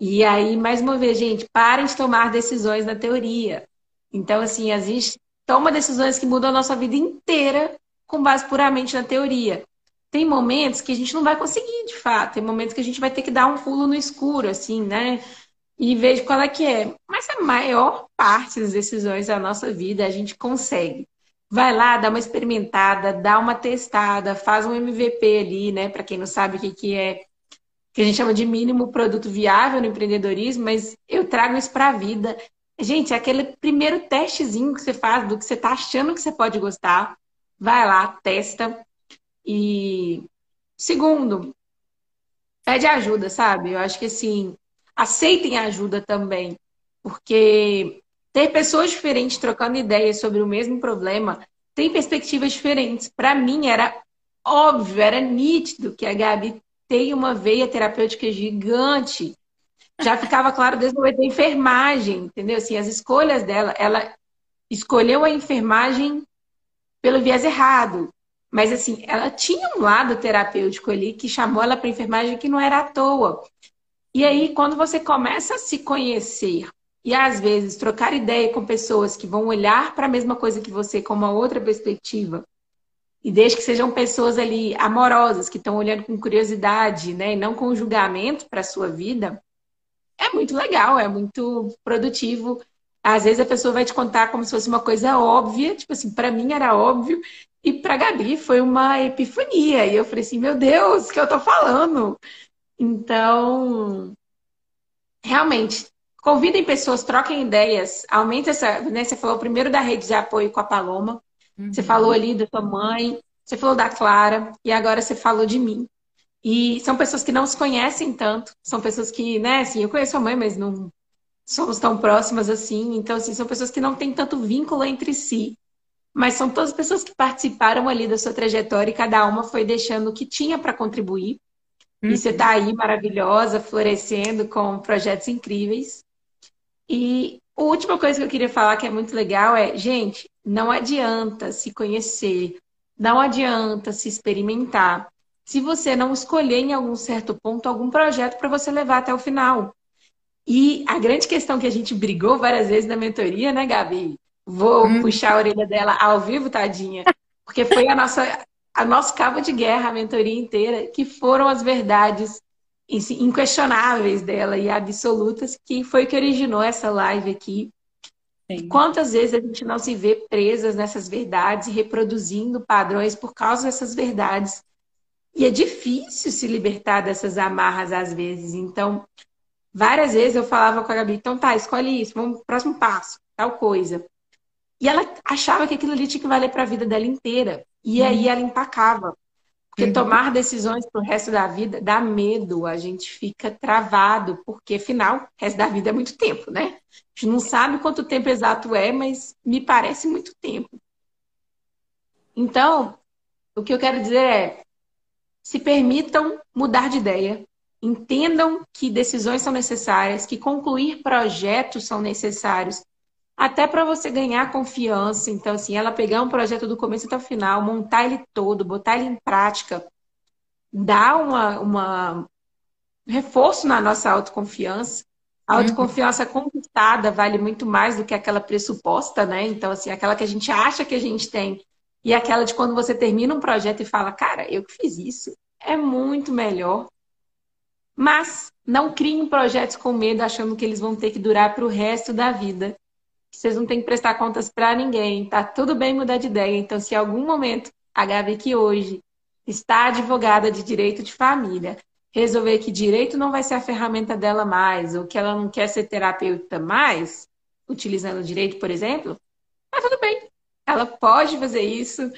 E aí, mais uma vez, gente, parem de tomar decisões na teoria. Então, assim, a gente toma decisões que mudam a nossa vida inteira com base puramente na teoria. Tem momentos que a gente não vai conseguir, de fato. Tem momentos que a gente vai ter que dar um pulo no escuro, assim, né? E vejo qual é que é. Mas a maior parte das decisões da nossa vida a gente consegue. Vai lá, dá uma experimentada, dá uma testada, faz um MVP ali, né? Para quem não sabe o que, que é, que a gente chama de mínimo produto viável no empreendedorismo, mas eu trago isso para a vida. Gente, é aquele primeiro testezinho que você faz do que você está achando que você pode gostar. Vai lá, testa. E segundo, pede ajuda, sabe? Eu acho que assim, aceitem ajuda também, porque ter pessoas diferentes trocando ideias sobre o mesmo problema tem perspectivas diferentes. Para mim era óbvio, era nítido que a Gabi tem uma veia terapêutica gigante. Já ficava claro desde o da enfermagem, entendeu? Assim, as escolhas dela, ela escolheu a enfermagem pelo viés errado. Mas assim, ela tinha um lado terapêutico ali que chamou ela para enfermagem que não era à toa. E aí, quando você começa a se conhecer e às vezes trocar ideia com pessoas que vão olhar para a mesma coisa que você com uma outra perspectiva, e desde que sejam pessoas ali amorosas, que estão olhando com curiosidade, né, e não com julgamento para a sua vida, é muito legal, é muito produtivo. Às vezes a pessoa vai te contar como se fosse uma coisa óbvia, tipo assim, para mim era óbvio, e para Gabi foi uma epifania. E eu falei assim, meu Deus, o que eu tô falando? Então, realmente, convidem pessoas, troquem ideias, aumenta essa, né, você falou primeiro da rede de apoio com a Paloma, uhum. você falou ali da sua mãe, você falou da Clara e agora você falou de mim. E são pessoas que não se conhecem tanto, são pessoas que, né, assim, eu conheço a mãe, mas não somos tão próximas assim. Então, assim, são pessoas que não têm tanto vínculo entre si. Mas são todas pessoas que participaram ali da sua trajetória e cada uma foi deixando o que tinha para contribuir. Uhum. E você está aí maravilhosa, florescendo com projetos incríveis. E a última coisa que eu queria falar que é muito legal é, gente, não adianta se conhecer, não adianta se experimentar se você não escolher em algum certo ponto algum projeto para você levar até o final. E a grande questão que a gente brigou várias vezes na mentoria, né, Gabi? Vou hum. puxar a orelha dela ao vivo, tadinha, porque foi a nossa, a nosso cabo de guerra, a mentoria inteira, que foram as verdades inquestionáveis dela e absolutas, que foi o que originou essa live aqui. Sim. Quantas vezes a gente não se vê presas nessas verdades reproduzindo padrões por causa dessas verdades e é difícil se libertar dessas amarras às vezes. Então, várias vezes eu falava com a Gabi, então tá, escolhe isso, vamos próximo passo, tal coisa. E ela achava que aquilo ali tinha que valer para a vida dela inteira. E uhum. aí ela empacava. Porque uhum. tomar decisões pro resto da vida dá medo, a gente fica travado, porque afinal, o resto da vida é muito tempo, né? A gente não sabe quanto tempo exato é, mas me parece muito tempo. Então, o que eu quero dizer é: se permitam mudar de ideia, entendam que decisões são necessárias, que concluir projetos são necessários, até para você ganhar confiança. Então, assim, ela pegar um projeto do começo até o final, montar ele todo, botar ele em prática, dá uma, uma reforço na nossa autoconfiança. A uhum. autoconfiança uhum. conquistada vale muito mais do que aquela pressuposta, né? Então, assim, aquela que a gente acha que a gente tem e aquela de quando você termina um projeto e fala, cara, eu que fiz isso, é muito melhor. Mas não criem projetos com medo, achando que eles vão ter que durar para o resto da vida. Vocês não têm que prestar contas para ninguém. Tá tudo bem mudar de ideia. Então, se em algum momento a Gabi que hoje está advogada de direito de família, resolver que direito não vai ser a ferramenta dela mais, ou que ela não quer ser terapeuta mais, utilizando direito, por exemplo, tá tudo bem. Ela pode fazer isso,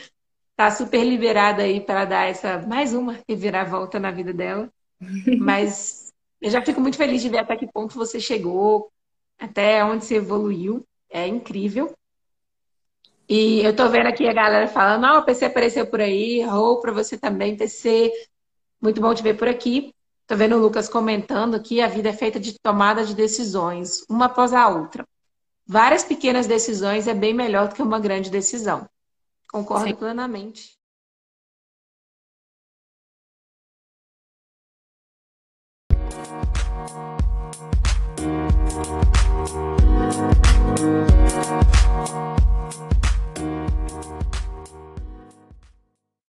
tá super liberada aí para dar essa mais uma reviravolta na vida dela. Mas eu já fico muito feliz de ver até que ponto você chegou, até onde você evoluiu. É incrível. E eu tô vendo aqui a galera falando, ah, o PC apareceu por aí, ou para você também, PC. Muito bom te ver por aqui. Tô vendo o Lucas comentando que a vida é feita de tomada de decisões, uma após a outra várias pequenas decisões é bem melhor do que uma grande decisão. Concordo Sim. plenamente.